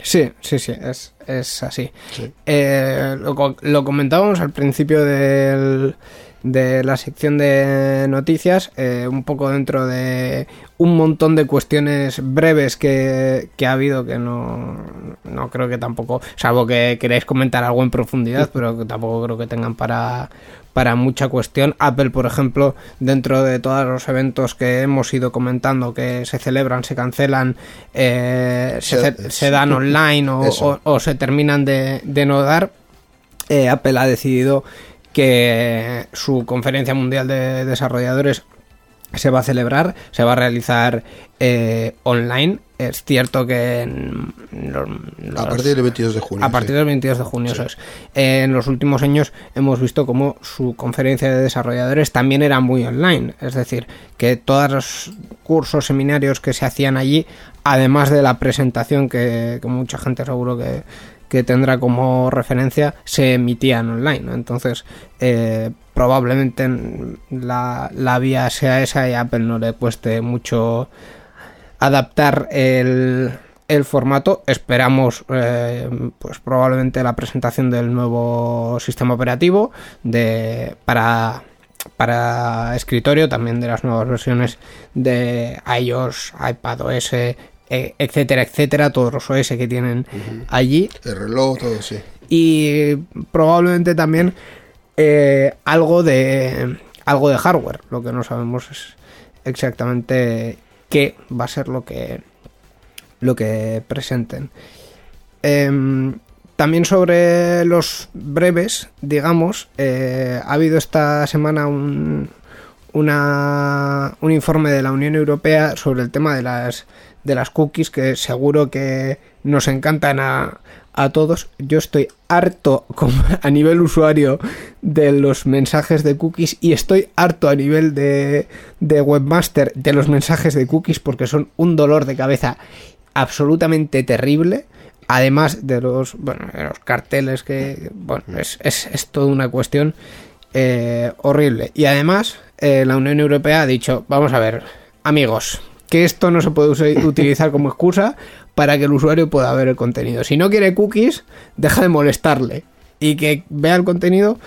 Sí, sí, sí, es, es así. Sí. Eh, lo, lo, comentábamos al principio del, de la sección de noticias, eh, un poco dentro de un montón de cuestiones breves que, que ha habido que no, no, creo que tampoco, salvo que queráis comentar algo en profundidad, pero que tampoco creo que tengan para, para mucha cuestión. Apple, por ejemplo, dentro de todos los eventos que hemos ido comentando que se celebran, se cancelan, eh, se, se, dan online o, o, o, se terminan de, de no dar, eh, Apple ha decidido que su conferencia mundial de desarrolladores se va a celebrar, se va a realizar eh, online. Es cierto que en los, a partir del 22 de junio. A partir sí. del 22 de junio, sí. eso es. Eh, en los últimos años hemos visto como su conferencia de desarrolladores también era muy online. Es decir, que todos los cursos, seminarios que se hacían allí, además de la presentación que, que mucha gente seguro que, que tendrá como referencia se emitían online. Entonces, eh, probablemente la, la, vía sea esa y Apple no le cueste mucho adaptar el, el formato. Esperamos, eh, pues probablemente la presentación del nuevo sistema operativo de para para escritorio, también de las nuevas versiones de iOS, iPadOS, etcétera, etcétera, todos los OS que tienen uh -huh. allí. El reloj, todo, sí. Y probablemente también eh, algo de algo de hardware. Lo que no sabemos es exactamente qué va a ser lo que lo que presenten. Eh, también sobre los breves, digamos, eh, ha habido esta semana un, una, un informe de la Unión Europea sobre el tema de las de las cookies que seguro que nos encantan a, a todos. Yo estoy harto a nivel usuario de los mensajes de cookies y estoy harto a nivel de, de webmaster de los mensajes de cookies porque son un dolor de cabeza absolutamente terrible. Además de los, bueno, de los carteles que, bueno, es, es, es toda una cuestión eh, horrible. Y además, eh, la Unión Europea ha dicho, vamos a ver, amigos, que esto no se puede utilizar como excusa para que el usuario pueda ver el contenido. Si no quiere cookies, deja de molestarle. y que vea el contenido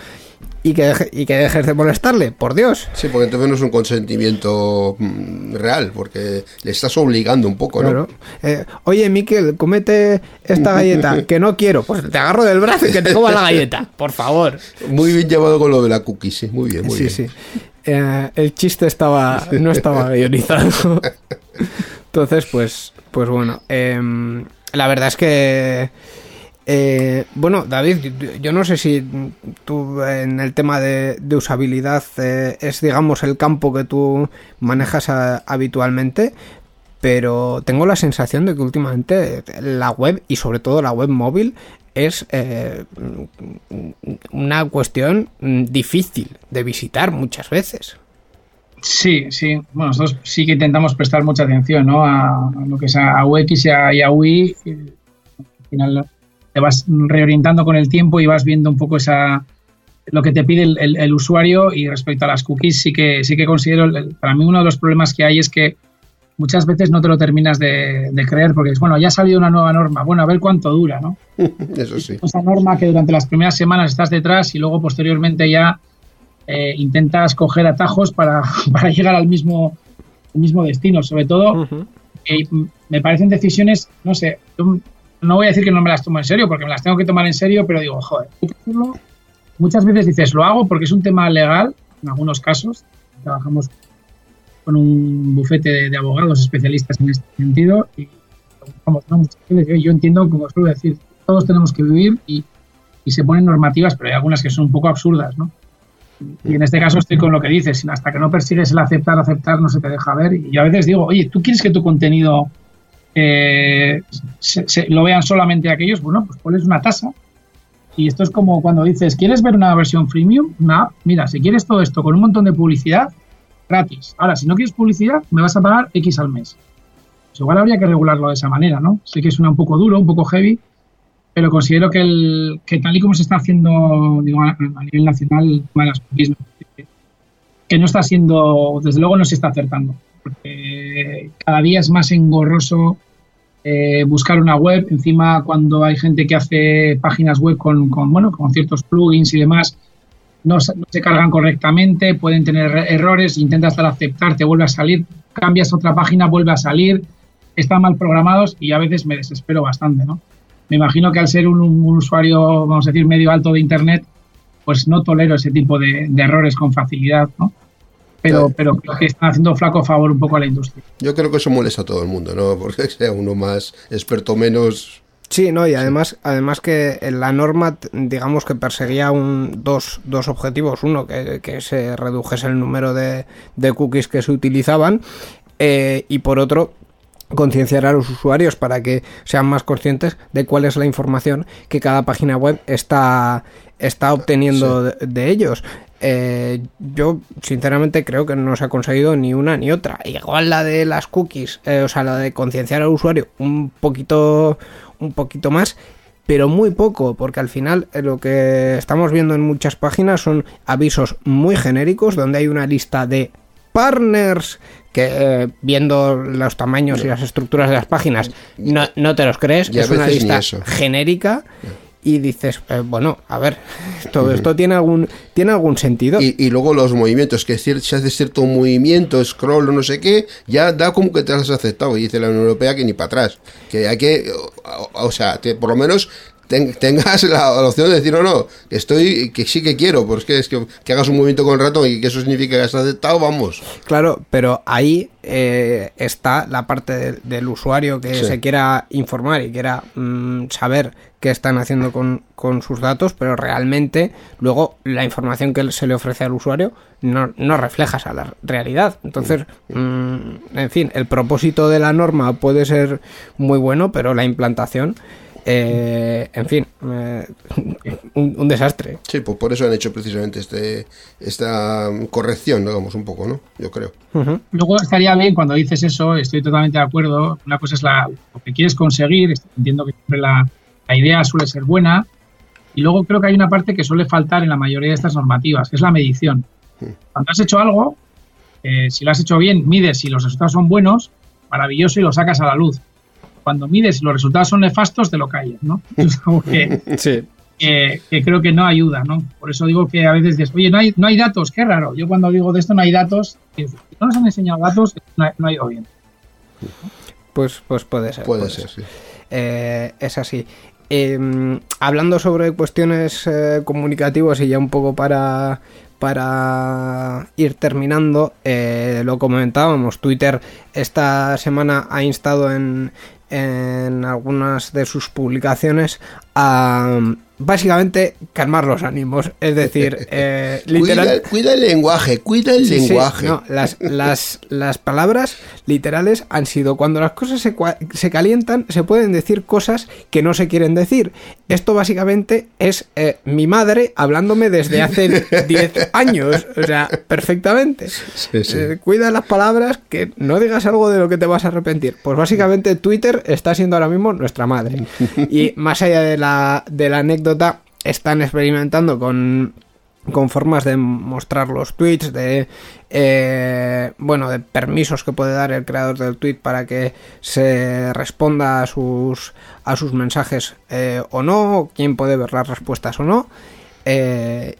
y que, deje- y que dejes de molestarle, por Dios. Sí, porque entonces no es un consentimiento mm, real, porque le estás obligando un poco, ¿no? Claro. Eh, Oye, Miquel, comete esta galleta, que no quiero. Pues te agarro del brazo y que te coma la galleta, por favor. Muy bien llevado con lo de la cookie, sí, muy bien, muy sí, bien. sí. Eh, el chiste estaba no estaba guionizado. Entonces, pues, pues bueno. em, la verdad es que. eh, bueno, David, yo- yo no sé si tú en el tema de, de usabilidad eh, es, digamos, el campo que tú manejas a- habitualmente, pero tengo la sensación de que últimamente la web y sobre todo la web móvil es eh, una cuestión difícil de visitar muchas veces. Sí, sí. Bueno, nosotros sí que intentamos prestar mucha atención ¿no? a, lo que es a, UX y a, y UI. Al final te vas reorientando con el tiempo y vas viendo un poco esa lo que te pide el, usuario y respecto a las cookies sí que sí que considero para mí uno de los problemas que hay es que muchas veces no te lo terminas de, de creer porque es bueno ya ha salido una nueva norma bueno a ver cuánto dura no Eso sí. esa norma que durante las primeras semanas estás detrás y luego posteriormente ya eh, intentas coger atajos para, para llegar al mismo, al mismo destino. Sobre todo, eh, me parecen decisiones, no sé, yo no voy a decir que no me las tomo en serio, porque me las tengo que tomar en serio, pero digo, joder, hay que hacerlo. muchas veces dices, lo hago porque es un tema legal, en algunos casos. Trabajamos con un bufete de, de abogados especialistas en este sentido y no, yo entiendo, como suelo decir, todos tenemos que vivir y, y se ponen normativas, pero hay algunas que son un poco absurdas, ¿no? Y en este caso estoy con lo que dices, hasta que no persigues el aceptar, aceptar, no se te deja ver. Y yo a veces digo, oye, ¿tú quieres que tu contenido eh, se- se- lo vean solamente aquellos? Bueno, pues pones una tasa. Y esto es como cuando dices, ¿quieres ver una versión freemium? Una app, mira, si quieres todo esto con un montón de publicidad, gratis. Ahora, si no quieres publicidad, me vas a pagar X al mes. Pues igual habría que regularlo de esa manera, ¿no? Sé que suena un poco duro, un poco heavy, pero considero que, el, que tal y como se está haciendo a, nivel nacional, que no está siendo, desde luego no se está acertando, porque cada día es más engorroso eh, buscar una web, encima cuando hay gente que hace páginas web con, con, bueno, con ciertos plugins y demás, no, se- no se cargan correctamente, pueden tener errores, intentas dar aceptar, te vuelve a salir, cambias otra página, vuelve a salir, están mal programados y a veces me desespero bastante, ¿no? Me imagino que al ser un, un usuario, vamos a decir, medio alto de Internet, pues no tolero ese tipo de, de errores con facilidad, ¿no? Pero, pero creo que están haciendo flaco favor un poco a la industria. Yo creo que eso molesta a todo el mundo, ¿no? Porque sea uno más experto menos. Sí, no, y además, además que la norma, digamos que perseguía un, dos, dos objetivos. Uno, que, que se redujese el número de, de cookies que se utilizaban. eh, y por otro, concienciar a los usuarios para que sean más conscientes de cuál es la información que cada página web está, está obteniendo de, de ellos. Eh, yo sinceramente creo que no se ha conseguido ni una ni otra. Igual la de las cookies, eh, o sea, la de concienciar al usuario un poquito, un poquito más, pero muy poco, porque al final eh, lo que estamos viendo en muchas páginas son avisos muy genéricos donde hay una lista de partners que eh, viendo los tamaños y las estructuras de las páginas no, no te los crees, Y es una lista genérica y dices, eh, bueno, a ver, todo esto tiene algún tiene algún sentido. Y, y luego los movimientos, que si haces cierto movimiento, scroll o no sé qué, ya da como que te has aceptado. Y dice la Unión Europea que ni para atrás. Que hay que, o, o sea, te- por lo menos ten- tengas la, la opción de decir, no, no, que estoy, que sí que quiero, porque es que, que hagas un movimiento con el ratón y que eso significa que has aceptado, vamos. Claro, pero ahí eh, está la parte del, del usuario que Sí. se quiera informar y quiera mm, saber qué están haciendo con, con sus datos, pero realmente luego la información que se le ofrece al usuario no, no refleja esa la realidad. Entonces, mm, en fin, el propósito de la norma puede ser muy bueno, pero la implantación, eh, en fin, eh, un, un desastre. Sí, pues por eso han hecho precisamente este esta corrección, digamos, un poco, ¿no? Yo creo. Luego estaría bien cuando dices eso, estoy totalmente de acuerdo. Una cosa es la, lo que quieres conseguir, entiendo que siempre la, la idea suele ser buena. Y luego creo que hay una parte que suele faltar en la mayoría de estas normativas, que es la medición. Cuando has hecho algo, eh, si lo has hecho bien, mides si los resultados son buenos, maravilloso y lo sacas a la luz. Cuando mides los resultados son nefastos, te lo callas, ¿no? Es algo que, Sí. que, creo que no ayuda, ¿no? Por eso digo que a veces dices, oye, no hay, no hay datos, qué raro. Yo cuando digo de esto no hay datos, si no nos han enseñado datos, no ha, no ha ido bien. Pues, pues puede ser. Puede, ser, sí. Eh, es así. Em, hablando sobre cuestiones eh, comunicativas y ya un poco para, para ir terminando, eh, lo comentábamos, Twitter esta semana ha instado en, en algunas de sus publicaciones a básicamente calmar los ánimos. Es decir, eh, literal... cuida, el lenguaje, cuida el lenguaje. las, las, las, palabras literales han sido cuando las cosas se, se, calientan, se pueden decir cosas que no se quieren decir. Esto básicamente es eh, mi madre hablándome desde hace 10 años. O sea, perfectamente. Eh, cuida las palabras, que no digas algo de lo que te vas a arrepentir. Pues básicamente Twitter está siendo ahora mismo nuestra madre. Y más allá de la, de la anécdota están experimentando con, con formas de mostrar los tweets, de eh, bueno, de permisos que puede dar el creador del tweet para que se responda a sus a sus mensajes eh, o no, quién puede ver las respuestas o no. Eh,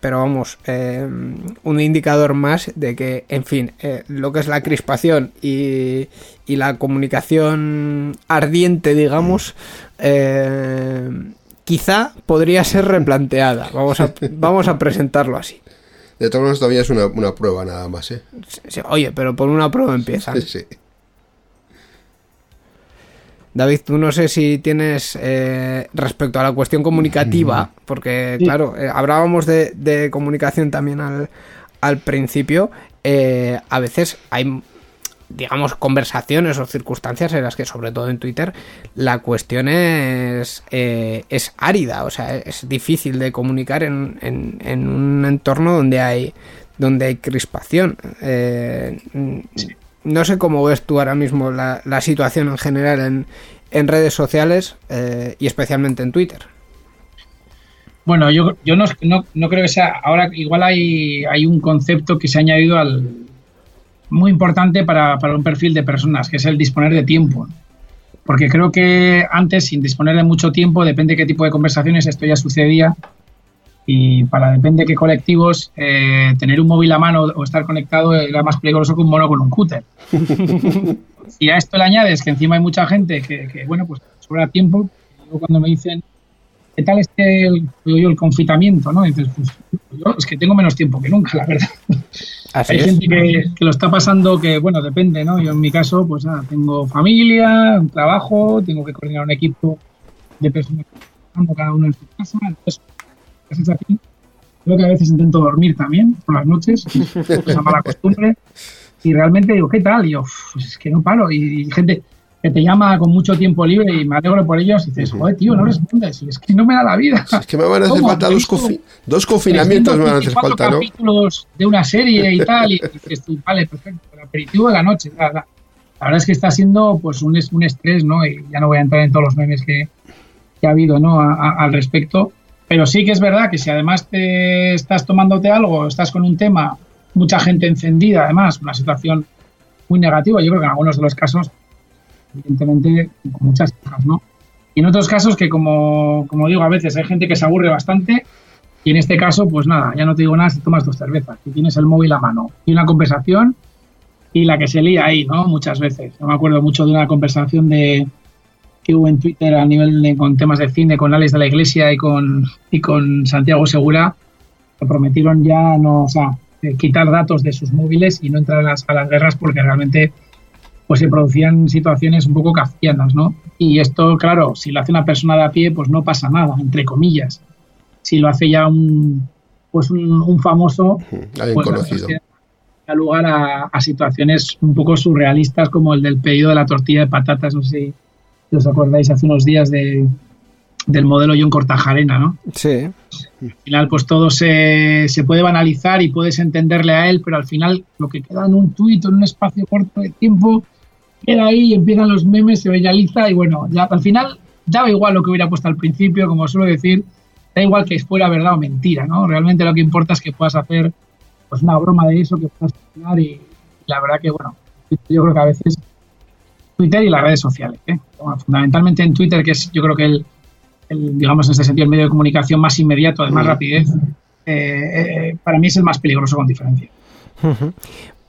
pero vamos, un indicador más de que, en fin, lo que es la crispación y, y la comunicación ardiente, digamos, quizá podría ser replanteada. Vamos a, vamos a presentarlo así. De todas maneras, todavía es una, prueba nada más, ¿eh? oye, pero por una prueba empieza. Sí. David, tú no sé si tienes eh, respecto a la cuestión comunicativa, porque claro, eh, hablábamos de, comunicación también al, al principio, eh, a veces hay digamos, conversaciones o circunstancias en las que, sobre todo en Twitter, la cuestión es, eh, es árida, o sea, es difícil de comunicar en, en, un entorno donde hay, donde hay crispación. Eh, no sé cómo ves tú ahora mismo la, la situación en general en, en redes sociales eh, y especialmente en Twitter. Bueno, yo, yo no, no, no, creo que sea. Ahora, igual hay, hay un concepto que se ha añadido al, muy importante para, un perfil de personas, que es el disponer de tiempo. Porque creo que antes, sin disponer de mucho tiempo, depende de qué tipo de conversaciones, esto ya sucedía. Y para depende de qué colectivos, eh, tener un móvil a mano o estar conectado era más peligroso que un mono con un cúter. y a esto le añades que encima hay mucha gente que, bueno, pues sobra tiempo. cuando me dicen, ¿qué tal este el, el confitamiento? ¿no? dices, pues yo es que tengo menos tiempo que nunca, la verdad. Hay gente que, lo está pasando que, bueno, depende, ¿no? Yo en mi caso, pues nada, tengo familia, un trabajo, tengo que coordinar un equipo de personas cada uno en su casa. Entonces, gracias a ti, creo que a veces intento dormir también por las noches, es una mala costumbre. Y realmente digo, ¿qué tal? Y yo, pues es que no paro. y gente, que te llama con mucho tiempo libre y me alegro por ellos y dices, joder, tío, no respondes. Y es que no me da la vida. Es que me van a hacer falta dos, dos, confinamientos, me van a hacer falta, ¿no? capítulos de una serie y tal, y dices tú, vale, perfecto, el aperitivo de la noche. La, la, verdad es que está siendo pues un, un estrés, ¿no? Y ya no voy a entrar en todos los memes que, que ha habido, ¿no? al respecto. Pero sí que es verdad que si además te estás tomándote algo, estás con un tema, mucha gente encendida, además, una situación muy negativa, yo creo que en algunos de los casos evidentemente con muchas cosas, ¿no? Y en otros casos que, como, como, digo, a veces hay gente que se aburre bastante y en este caso, pues nada, ya no te digo nada si tomas dos cervezas, y tienes el móvil a mano y una conversación y la que se lía ahí, ¿no? Muchas veces. Yo me acuerdo mucho de una conversación de que hubo en Twitter a nivel de, con temas de cine con Alex de la Iglesia y con, y con Santiago Segura, que prometieron ya no, o sea, quitar datos de sus móviles y no entrar a las, a las guerras porque realmente pues se producían situaciones un poco kafkianas, ¿no? Y esto, claro, si lo hace una persona de a pie, pues no pasa nada, entre comillas. Si lo hace ya un, pues un, famoso, alguien pues, conocido. Da lugar a, situaciones un poco surrealistas como el del pedido de la tortilla de patatas, no sé si os acordáis hace unos días de, del modelo John Cortajarena, ¿no? Sí. Al final, pues todo se, se, puede banalizar y puedes entenderle a él, pero al final lo que queda en un tuit, en un espacio corto de tiempo, queda ahí empiezan los memes, se viraliza y bueno, ya al final daba igual lo que hubiera puesto al principio, como suelo decir, da igual que fuera verdad o mentira, ¿no? Realmente lo que importa es que puedas hacer pues una broma de eso, que puedas funcionar y, la verdad que bueno, yo creo que a veces Twitter y las redes sociales, ¿eh? fundamentalmente en Twitter, que es yo creo que el, el, digamos, en este sentido, el medio de comunicación más inmediato, de más rapidez, eh, eh, para mí es el más peligroso con diferencia.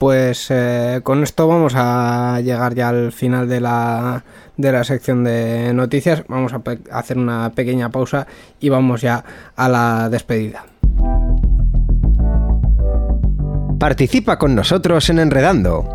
Pues eh, con esto vamos a llegar ya al final de la, de la sección de noticias. Vamos a hacer una pequeña pausa y vamos ya a la despedida. Participa con nosotros en Enredando.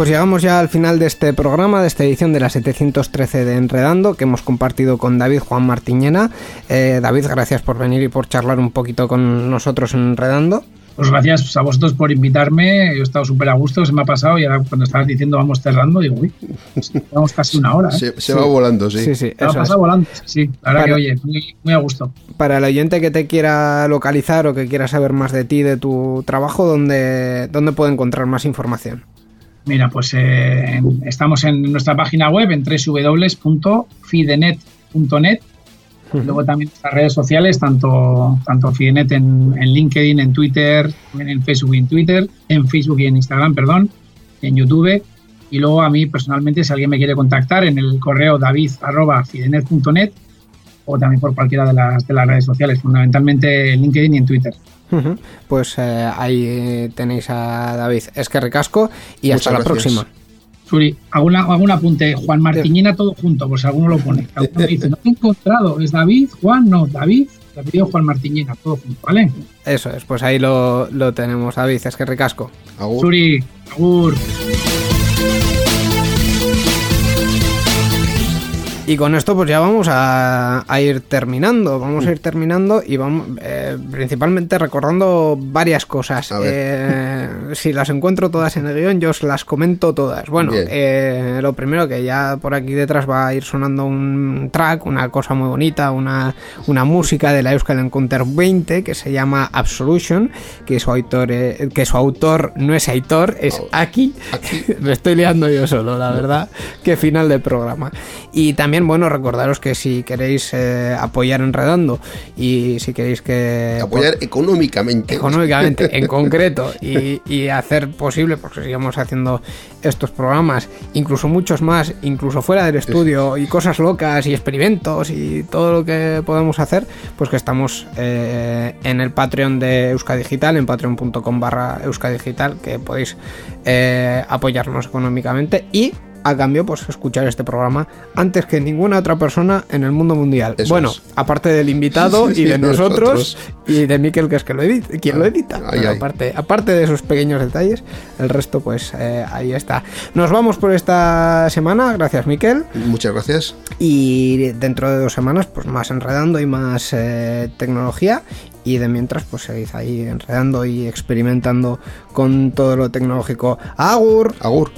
Pues llegamos ya al final de este programa, de esta edición de la 713 de Enredando, que hemos compartido con David Juan Martiñena. Eh, David, gracias por venir y por charlar un poquito con nosotros en Enredando. Pues gracias a vosotros por invitarme. Yo he estado súper a gusto, se me ha pasado y ahora cuando estabas diciendo vamos cerrando, digo, uy, llevamos casi una hora. ¿eh? Se, va volando, sí. Sí, sí, Se es. pasado volando, sí. La verdad Para- que, oye, muy, muy a gusto. Para el oyente que te quiera localizar o que quiera saber más de ti, de tu trabajo, ¿dónde, dónde puede encontrar más información? Mira, pues eh, estamos en nuestra página web en www.fidenet.net. Luego también nuestras redes sociales, tanto, tanto Fidenet en, en LinkedIn, en Twitter, también en Facebook y en Twitter, en Facebook y en Instagram, perdón, en YouTube. Y luego a mí personalmente, si alguien me quiere contactar, en el correo david.fidenet.net o también por cualquiera de las, de las redes sociales, fundamentalmente en LinkedIn y en Twitter. Pues eh, ahí tenéis a David. Es que recasco y hasta Muchas la gracias. próxima. Suri, hago un apunte. Juan Martiñena todo junto, si alguno lo pone. Alguno dice, no te he encontrado. ¿Es David? Juan, no. David, te pidió Juan Martiñena, todo junto, ¿vale? Eso es, pues ahí lo, lo tenemos, David. Es que recasco. Agur. Suri, agur. Y con esto pues ya vamos a, a ir terminando, vamos a ir terminando y vamos eh, principalmente recordando varias cosas. Eh, si las encuentro todas en el guion, yo os las comento todas. Bueno, eh, lo primero que ya por aquí detrás va a ir sonando un track, una cosa muy bonita, una, una música de la Euskal Encounter 20 que se llama Absolution, que su autor, eh, que su autor no es Aitor, es Aki. Me estoy liando yo solo, la verdad. Qué final de programa. Y también, bueno, recordaros que si queréis eh, apoyar Enredando y si queréis que... Apoyar económicamente. económicamente en concreto y, y hacer posible porque sigamos haciendo estos programas incluso muchos más incluso fuera del estudio y cosas locas y experimentos y todo lo que podemos hacer pues que estamos eh, en el Patreon de Euskadigital en patreon.com barra Euskadigital que podéis eh, apoyarnos económicamente y a cambio, pues escuchar este programa antes que ninguna otra persona en el mundo mundial. Eso bueno, es. aparte del invitado y de nosotros, y de Miquel, que es que lo edita, quien lo edita. Aparte, aparte de esos pequeños detalles, el resto, pues eh, ahí está. Nos vamos por esta semana, gracias Miquel. Muchas gracias. Y dentro de dos semanas, pues más enredando y más eh, tecnología. Y de mientras, pues seguid ahí enredando y experimentando con todo lo tecnológico. ¡Agur! Agur.